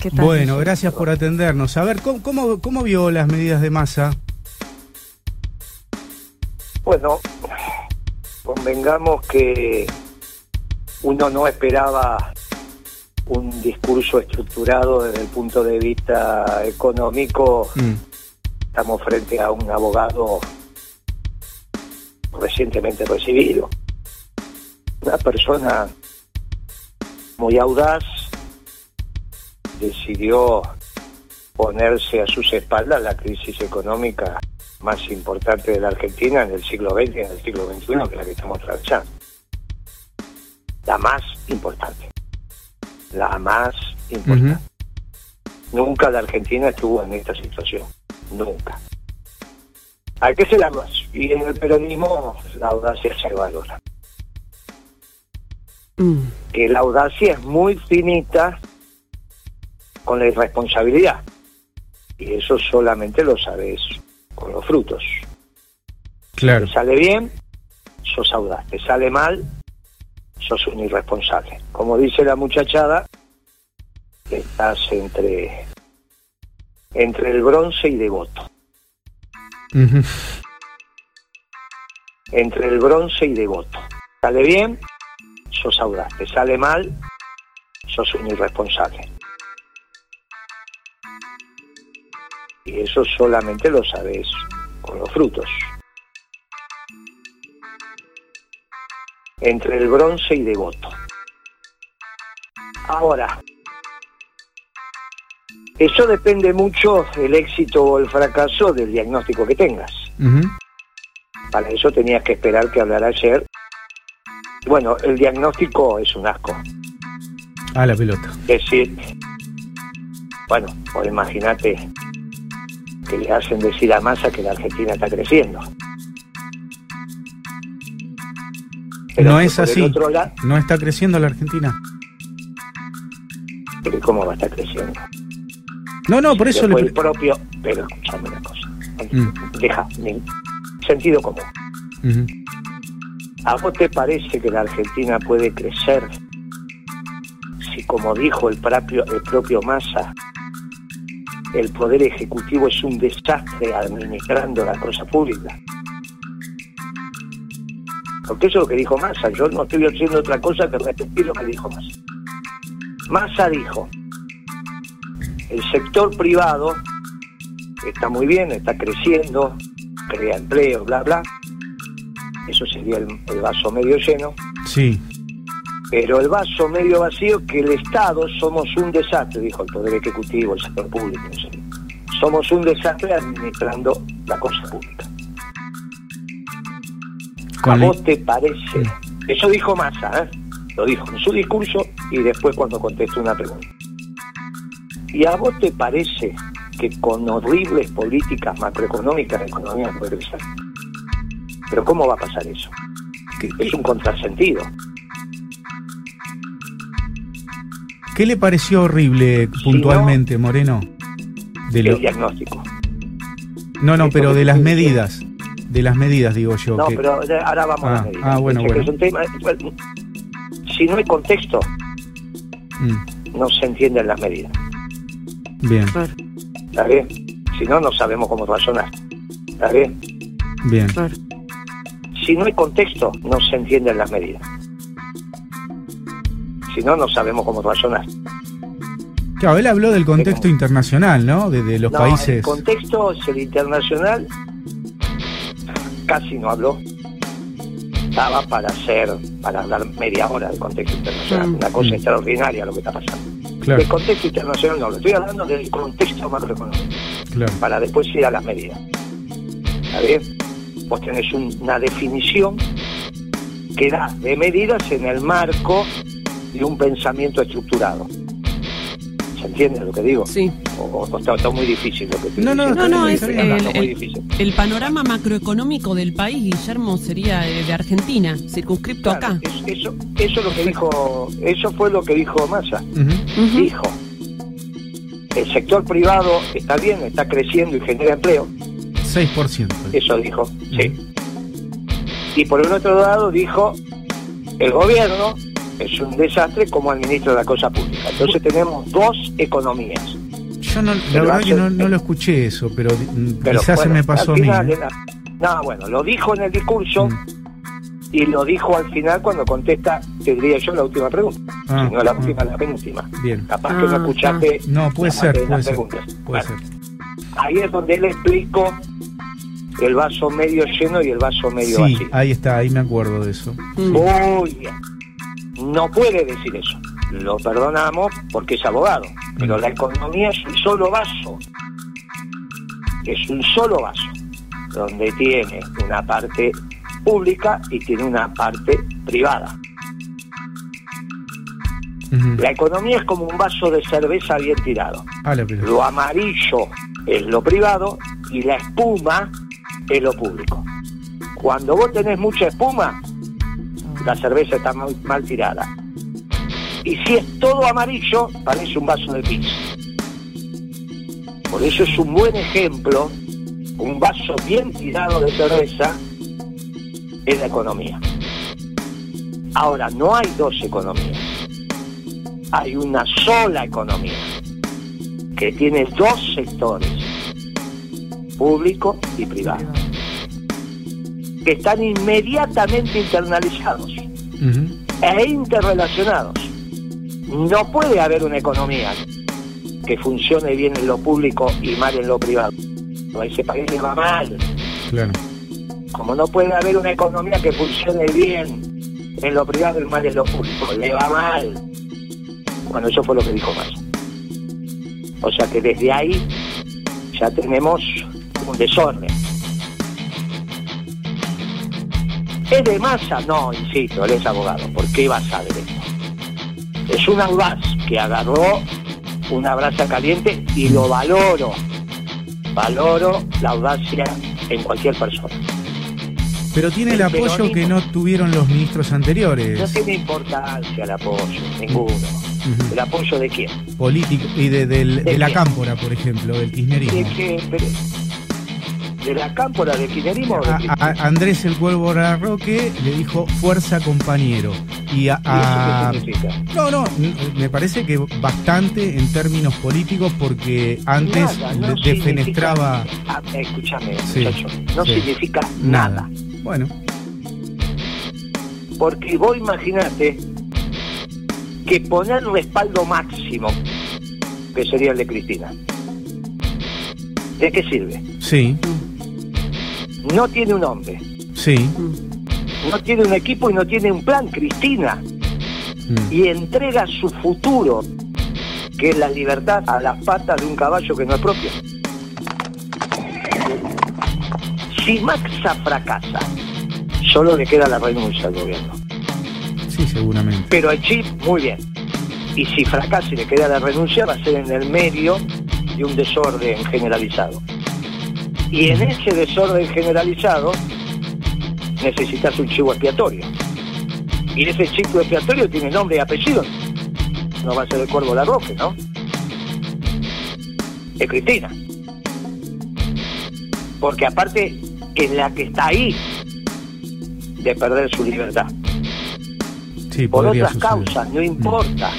¿Qué tal? Bueno, gracias por atendernos. A ver, ¿cómo, cómo, cómo vio las medidas de masa? Bueno, convengamos que uno no esperaba un discurso estructurado desde el punto de vista económico. Mm, Estamos frente a un abogado recientemente recibido. Una persona muy audaz decidió ponerse a sus espaldas la crisis económica más importante de la Argentina en el siglo XX y en el siglo XXI, que es la que estamos atravesando. La más importante. La más importante. Nunca la Argentina estuvo en esta situación. Nunca. ¿A qué se la más? Y en el peronismo la audacia se valora. Mm, Que la audacia es muy finita con la irresponsabilidad. Y eso solamente lo sabes con los frutos. claro. Te sale bien, sos audaz. Te sale mal, sos un irresponsable. Como dice la muchachada, estás entre, entre el bronce y devoto. Ujú. Entre el bronce y devoto. Sale bien, sos audaz. Te sale mal, sos un irresponsable. Y eso solamente lo sabes con los frutos. Entre el bronce y devoto. Ahora, eso depende mucho el éxito o el fracaso del diagnóstico que tengas. Para eso tenías que esperar que hablara ayer. Bueno, el diagnóstico es un asco. A la pelota. Es decir, bueno, pues imagínate que le hacen decir a Massa que la Argentina está creciendo. Pero No es así. lado, ¿No está creciendo la Argentina? pero ¿cómo va a estar creciendo? No, no, por eso le... el propio, pero escuchame una cosa. Mm. Deja, sentido común. Ujú. ¿A vos te parece que la Argentina puede crecer si, como dijo el propio, el propio Massa, el Poder Ejecutivo es un desastre administrando la cosa pública? Porque eso es lo que dijo Massa. Yo no estoy haciendo otra cosa que repetir lo que dijo Massa. Massa dijo, el sector privado está muy bien, está creciendo, crea empleo, bla, bla. Eso sería el, el vaso medio lleno. Sí. Pero el vaso medio vacío, que el Estado somos un desastre, dijo el Poder Ejecutivo, el sector público. Somos un desastre administrando la cosa pública. ¿A vos te parece? Eso dijo Massa, ¿eh? Lo dijo en su discurso y después cuando contestó una pregunta. ¿Y a vos te parece que con horribles políticas macroeconómicas la economía puede crecer? Pero ¿cómo va a pasar eso? ¿Qué, Es un contrasentido. Qué le pareció horrible puntualmente, Moreno? De lo- El diagnóstico. No, no, pero de las medidas. De las medidas, digo yo. No, que- pero ahora vamos a Ah, las medidas. ah, bueno, Es que bueno. es un tema- bueno, si no hay contexto, Mm, no se entienden las medidas. bien, ¿Está bien? Si no, no sabemos cómo razonar. ¿Está bien? bien. Si no hay contexto, no se entienden las medidas. Si no, no sabemos cómo razonar. Claro, él habló del contexto internacional, ¿no? De, de los No, países. El contexto es el internacional. Casi no habló. Estaba para hacer, para hablar media hora del contexto internacional. Mm. Una cosa Mm. extraordinaria lo que está pasando. Claro, Del contexto internacional no, lo estoy hablando del contexto macroeconómico, claro. para después ir a las medidas. ¿Está bien? Vos tenés un- una definición que da de medidas en el marco de un pensamiento estructurado. ¿Se entiende lo que digo? Sí. O, o está, está muy difícil lo que estoy No, no, diciendo? No, no, es bien, el, está muy el- difícil. el panorama macroeconómico del país, Guillermo, sería de, de Argentina, circunscripto Claro, acá. es- eso, eso es lo que dijo, eso fue lo que dijo Massa. Dijo, el sector privado está bien, está creciendo y genera empleo. 6%. Eso dijo, sí. Y por el otro lado dijo, el gobierno es un desastre como el ministro de la Cosa Pública. Entonces tenemos dos economías. Yo no, la verdad que no, no lo escuché eso, pero, mm, Pero quizás se bueno, me pasó a al mí. final ¿eh? era- No, bueno, lo dijo en el discurso Mm. y lo dijo al final cuando contesta, te diría yo, la última pregunta. Ah, si no la ah. última, la penúltima. Bien. Capaz que no Ah, escuchaste. No, puede ser, puede las ser. preguntas. Puede Bueno, ser. Ahí es donde él explicó el vaso medio lleno y el vaso medio Sí, vacío. ahí está, ahí me acuerdo de eso. Mm. Muy bien. No puede decir eso. Lo perdonamos porque es abogado. Pero la economía es un solo vaso. Es un solo vaso. Donde tiene una parte pública y tiene una parte privada. La economía es como un vaso de cerveza bien tirado. Ah. Lo amarillo es lo privado y la espuma es lo público. Cuando vos tenés mucha espuma, la cerveza está mal, mal tirada. Y si es todo amarillo, parece un vaso de pizza. Por eso es un buen ejemplo, un vaso bien tirado de cerveza es la economía. Ahora, no hay dos economías. Hay una sola economía que tiene dos sectores, público y privado, que están inmediatamente internalizados e interrelacionados. No puede haber una economía que funcione bien en lo público y mal en lo privado. A ese país le va mal. Claro. Como no puede haber una economía que funcione bien en lo privado y mal en lo público, le va mal. Bueno, eso fue lo que dijo Massa. O sea que desde ahí ya tenemos un desorden. ¿Es de Massa? No, insisto, él es abogado. ¿Por qué va a saber esto? Es un audaz que agarró una brasa caliente y lo valoro. Valoro la audacia en cualquier persona. Pero tiene el El apoyo peronismo. que no tuvieron los ministros No anteriores. tiene importancia el apoyo, ninguno. ¿El apoyo de quién? Político y de, del- de ¿De la quién? cámpora, por ejemplo, del ¿De, kirchnerismo. qué? Pero- ¿De la cámpora de kirchnerismo de A, Andrés el Cuervo Larroque le dijo fuerza compañero. Y a, ¿Y a- eso qué significa? no, no, me parece que bastante en términos políticos porque antes Nada, no defenestraba Ah, escúchame, Sí, muchacho, no sí. significa nada. nada. Bueno, Porque vos imaginate que poner respaldo máximo, que sería el de Cristina, ¿de qué sirve? Sí, No tiene un hombre, sí. no tiene un equipo y no tiene un plan, Cristina. mm, y entrega su futuro, que es la libertad, a las patas de un caballo que no es propio. Si Maxa fracasa, solo le queda la renuncia al gobierno. Sí, seguramente. Pero el chip, muy bien. Y si fracasa y le queda la renuncia, va a ser en el medio de un desorden generalizado. Y en ese desorden generalizado necesitas un chivo expiatorio. Y ese chivo expiatorio tiene nombre y apellido. No va a ser el Cuervo Larroque, ¿no? Es Cristina. Porque aparte es la que está ahí de perder su libertad Sí, por otras suceder. causas, no importa.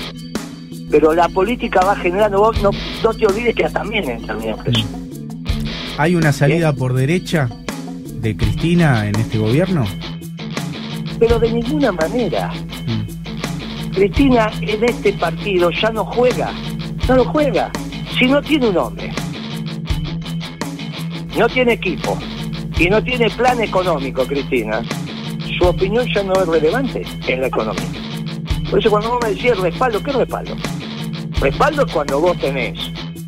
Pero la política va generando, vos no, no te olvides que también en términos preso. ¿Hay una salida por derecha de Cristina en este gobierno? Pero de ninguna manera. Mm, Cristina en este partido ya no juega, no lo juega. Si no tiene un hombre, no tiene equipo y no tiene plan económico, Cristina, su opinión ya no es relevante en la economía. Por eso cuando vos me decís respaldo, ¿qué respaldo? Respaldo es cuando vos tenés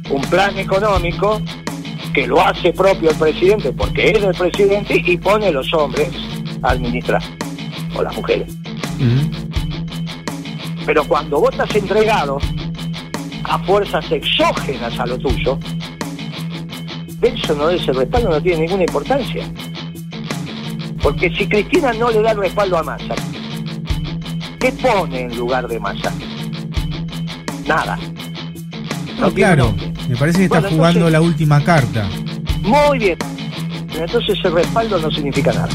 un plan económico que lo hace propio el presidente porque es el presidente y pone los hombres a administrar, o las mujeres. Pero cuando vos estás entregado a fuerzas exógenas a lo tuyo, eso no es el respaldo, no tiene ninguna importancia. Porque si Cristina no le da el respaldo a Massa, ¿qué pone en lugar de Massa? Nada. No, tiene claro, nombre. Me parece que está Bueno, jugando entonces- la última carta. Muy bien. Entonces el respaldo no significa nada.